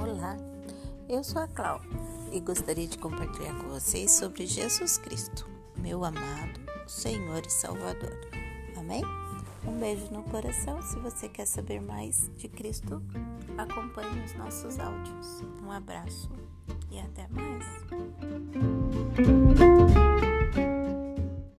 Olá, Eu sou a Cláudia e gostaria de compartilhar com vocês sobre Jesus Cristo, meu amado Senhor e Salvador. Amém? Um beijo no coração. Se você quer saber mais de Cristo, acompanhe os nossos áudios. Um abraço e até mais.